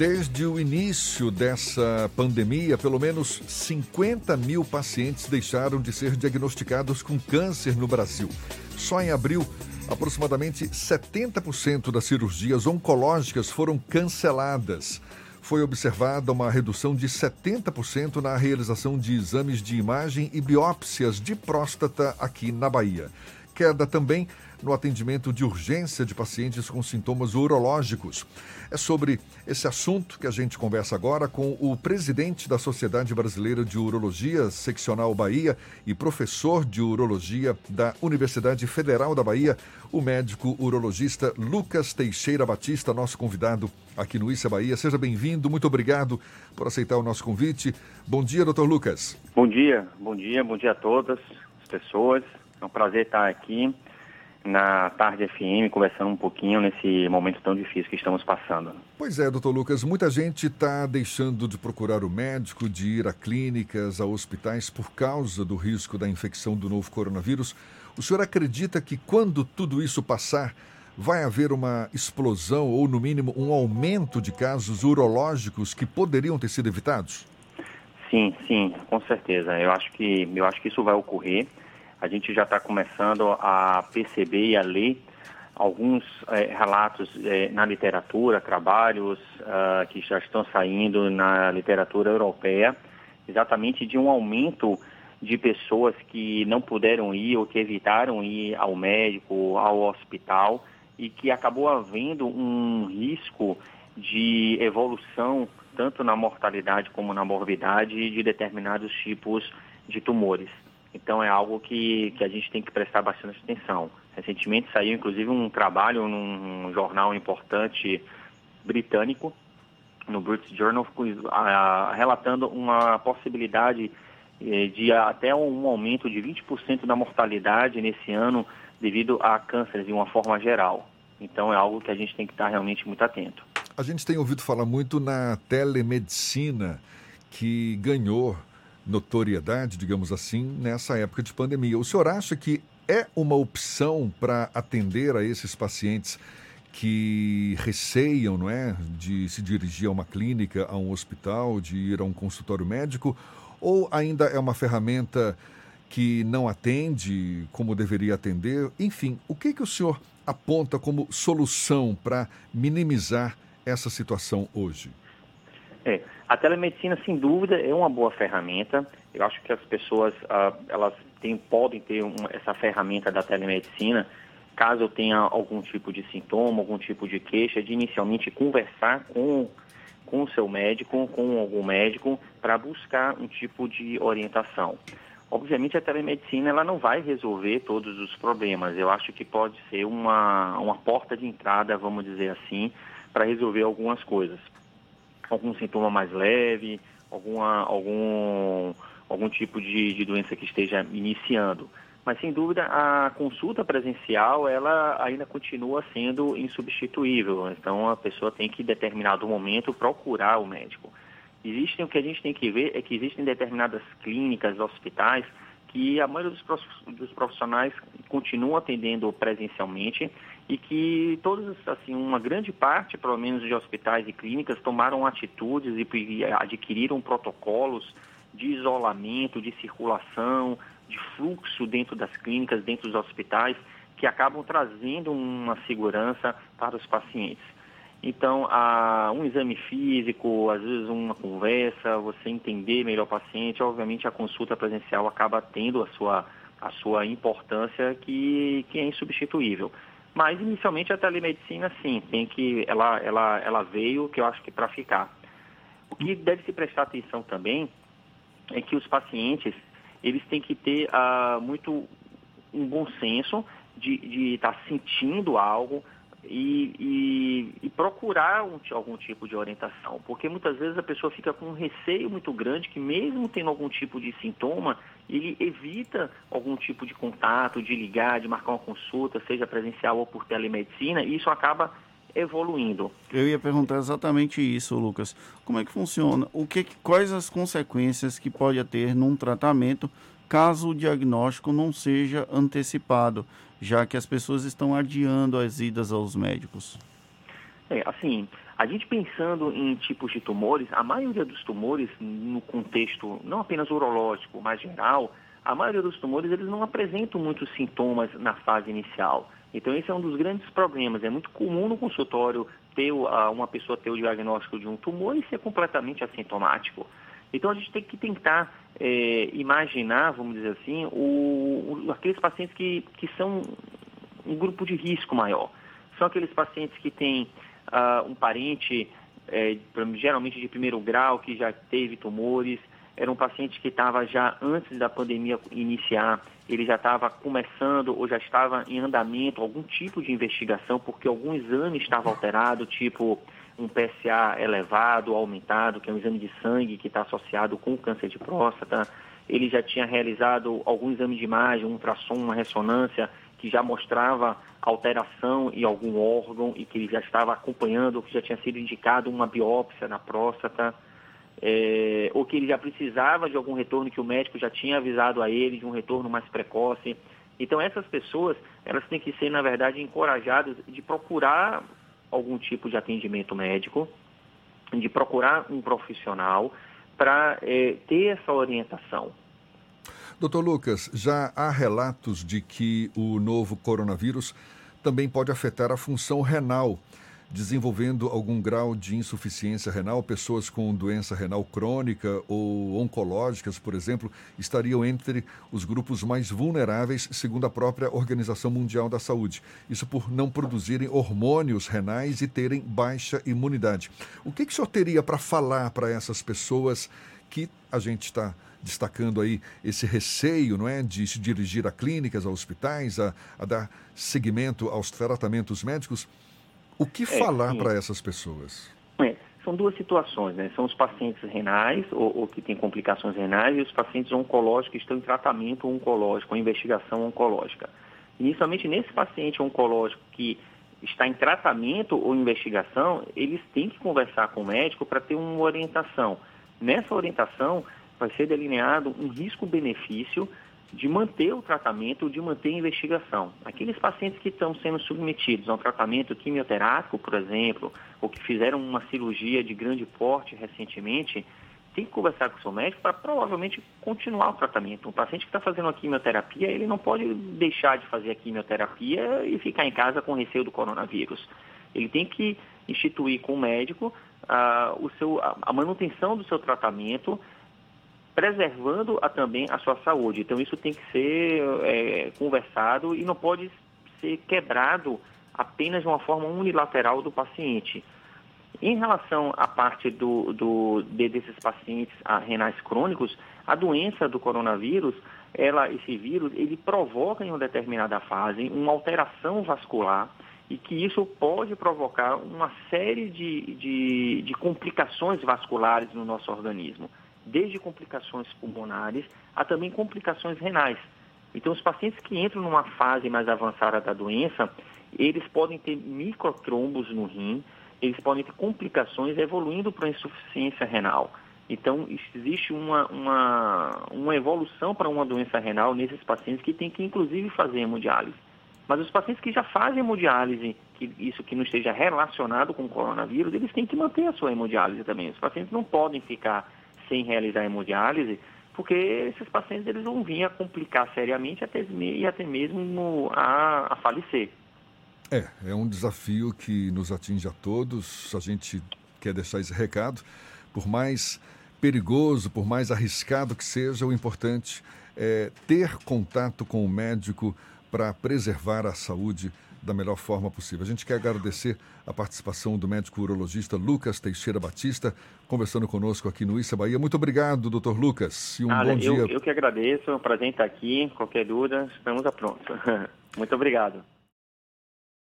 Desde o início dessa pandemia, pelo menos 50 mil pacientes deixaram de ser diagnosticados com câncer no Brasil. Só em abril, aproximadamente 70% das cirurgias oncológicas foram canceladas. Foi observada uma redução de 70% na realização de exames de imagem e biópsias de próstata aqui na Bahia. Queda também no atendimento de urgência de pacientes com sintomas urológicos. É sobre esse assunto que a gente conversa agora com o presidente da Sociedade Brasileira de Urologia, Seccional Bahia, e professor de urologia da Universidade Federal da Bahia, o médico urologista Lucas Teixeira Batista, nosso convidado aqui no Issa Bahia. Seja bem-vindo, muito obrigado por aceitar o nosso convite. Bom dia, doutor Lucas. Bom dia, bom dia, bom dia a todas as pessoas. É um prazer estar aqui na Tarde FM, conversando um pouquinho nesse momento tão difícil que estamos passando. Pois é, doutor Lucas, muita gente está deixando de procurar o médico, de ir a clínicas, a hospitais por causa do risco da infecção do novo coronavírus. O senhor acredita que quando tudo isso passar, vai haver uma explosão ou, no mínimo, um aumento de casos urológicos que poderiam ter sido evitados? Sim, sim, com certeza. Eu acho que, eu acho que isso vai ocorrer a gente já está começando a perceber e a ler alguns é, relatos é, na literatura, trabalhos uh, que já estão saindo na literatura europeia, exatamente de um aumento de pessoas que não puderam ir ou que evitaram ir ao médico, ao hospital e que acabou havendo um risco de evolução tanto na mortalidade como na morbidade de determinados tipos de tumores. Então é algo que, que a gente tem que prestar bastante atenção. Recentemente saiu inclusive um trabalho num jornal importante britânico, no British Journal, relatando uma possibilidade eh, de até um aumento de 20% da mortalidade nesse ano devido a cânceres de uma forma geral. Então é algo que a gente tem que estar realmente muito atento. A gente tem ouvido falar muito na telemedicina que ganhou notoriedade, digamos assim, nessa época de pandemia. O senhor acha que é uma opção para atender a esses pacientes que receiam, não é, de se dirigir a uma clínica, a um hospital, de ir a um consultório médico, ou ainda é uma ferramenta que não atende como deveria atender? Enfim, o que que o senhor aponta como solução para minimizar essa situação hoje? É, a telemedicina, sem dúvida, é uma boa ferramenta. Eu acho que as pessoas uh, elas têm, podem ter um, essa ferramenta da telemedicina caso eu tenha algum tipo de sintoma, algum tipo de queixa, de inicialmente conversar com, com o seu médico, com algum médico, para buscar um tipo de orientação. Obviamente a telemedicina ela não vai resolver todos os problemas. Eu acho que pode ser uma, uma porta de entrada, vamos dizer assim, para resolver algumas coisas algum sintoma mais leve, alguma, algum, algum tipo de, de doença que esteja iniciando. Mas, sem dúvida, a consulta presencial, ela ainda continua sendo insubstituível. Então, a pessoa tem que, em determinado momento, procurar o médico. Existem, o que a gente tem que ver é que existem determinadas clínicas, hospitais, que a maioria dos profissionais continua atendendo presencialmente e que todos, assim, uma grande parte, pelo menos, de hospitais e clínicas tomaram atitudes e adquiriram protocolos de isolamento, de circulação, de fluxo dentro das clínicas, dentro dos hospitais, que acabam trazendo uma segurança para os pacientes. Então, um exame físico, às vezes uma conversa, você entender melhor o paciente, obviamente a consulta presencial acaba tendo a sua, a sua importância que, que é insubstituível. Mas inicialmente a telemedicina sim, tem que ela ela ela veio que eu acho que para ficar. O que deve se prestar atenção também é que os pacientes eles têm que ter uh, muito um bom senso de estar tá sentindo algo, e, e, e procurar um, algum tipo de orientação, porque muitas vezes a pessoa fica com um receio muito grande que mesmo tendo algum tipo de sintoma, ele evita algum tipo de contato, de ligar, de marcar uma consulta, seja presencial ou por telemedicina, e isso acaba evoluindo. Eu ia perguntar exatamente isso, Lucas. Como é que funciona? O que, quais as consequências que pode ter num tratamento caso o diagnóstico não seja antecipado, já que as pessoas estão adiando as idas aos médicos? É, assim, A gente pensando em tipos de tumores, a maioria dos tumores, no contexto não apenas urológico, mas geral, a maioria dos tumores eles não apresentam muitos sintomas na fase inicial. Então esse é um dos grandes problemas. É muito comum no consultório ter uma pessoa ter o diagnóstico de um tumor e ser completamente assintomático. Então a gente tem que tentar é, imaginar, vamos dizer assim, o, o, aqueles pacientes que, que são um grupo de risco maior. São aqueles pacientes que têm uh, um parente, é, geralmente de primeiro grau, que já teve tumores. Era um paciente que estava já antes da pandemia iniciar, ele já estava começando ou já estava em andamento algum tipo de investigação, porque algum exame estava alterado, tipo um PSA elevado, aumentado, que é um exame de sangue que está associado com o câncer de próstata. Ele já tinha realizado algum exame de imagem, um ultrassom, uma ressonância, que já mostrava alteração em algum órgão e que ele já estava acompanhando, que já tinha sido indicado uma biópsia na próstata, é, ou que ele já precisava de algum retorno que o médico já tinha avisado a ele de um retorno mais precoce. Então essas pessoas, elas têm que ser, na verdade, encorajadas de procurar algum tipo de atendimento médico, de procurar um profissional para é, ter essa orientação. Doutor Lucas, já há relatos de que o novo coronavírus também pode afetar a função renal, desenvolvendo algum grau de insuficiência renal. Pessoas com doença renal crônica ou oncológicas, por exemplo, estariam entre os grupos mais vulneráveis, segundo a própria Organização Mundial da Saúde. Isso por não produzirem hormônios renais e terem baixa imunidade. O que, que o senhor teria para falar para essas pessoas que a gente está destacando aí esse receio, não é, de se dirigir a clínicas, a hospitais, a, a dar seguimento aos tratamentos médicos. O que é, falar para essas pessoas? É, são duas situações, né? São os pacientes renais ou, ou, que têm complicações renais e os pacientes oncológicos que estão em tratamento oncológico, ou investigação oncológica. Inicialmente, nesse paciente oncológico que está em tratamento ou investigação, eles têm que conversar com o médico para ter uma orientação. Nessa orientação, vai ser delineado um risco-benefício de manter o tratamento, de manter a investigação. Aqueles pacientes que estão sendo submetidos a um tratamento quimioterápico, por exemplo, ou que fizeram uma cirurgia de grande porte recentemente, tem que conversar com o seu médico para provavelmente continuar o tratamento. Um paciente que está fazendo a quimioterapia, ele não pode deixar de fazer a quimioterapia e ficar em casa com receio do coronavírus. Ele tem que instituir com o médico uh, o seu, a manutenção do seu tratamento, preservando a, também a sua saúde. Então, isso tem que ser é, conversado e não pode ser quebrado apenas de uma forma unilateral do paciente. Em relação à parte do, do, de, desses pacientes renais crônicos, a doença do coronavírus, ela, esse vírus, ele provoca em uma determinada fase uma alteração vascular e que isso pode provocar uma série de, de, de complicações vasculares no nosso organismo desde complicações pulmonares a também complicações renais. Então, os pacientes que entram numa fase mais avançada da doença, eles podem ter microtrombos no rim, eles podem ter complicações evoluindo para insuficiência renal. Então, existe uma, uma, uma evolução para uma doença renal nesses pacientes que tem que, inclusive, fazer hemodiálise. Mas os pacientes que já fazem hemodiálise, que isso que não esteja relacionado com o coronavírus, eles têm que manter a sua hemodiálise também. Os pacientes não podem ficar sem realizar hemodiálise, porque esses pacientes eles vão vir a complicar seriamente até, e até mesmo a, a falecer. É, é um desafio que nos atinge a todos. A gente quer deixar esse recado. Por mais perigoso, por mais arriscado que seja, o importante é ter contato com o médico para preservar a saúde da melhor forma possível. A gente quer agradecer a participação do médico urologista Lucas Teixeira Batista, conversando conosco aqui no Issa Bahia. Muito obrigado, doutor Lucas, e um bom eu, dia. Eu que agradeço, é um prazer estar aqui. Qualquer dúvida, estamos a pronto. Muito obrigado.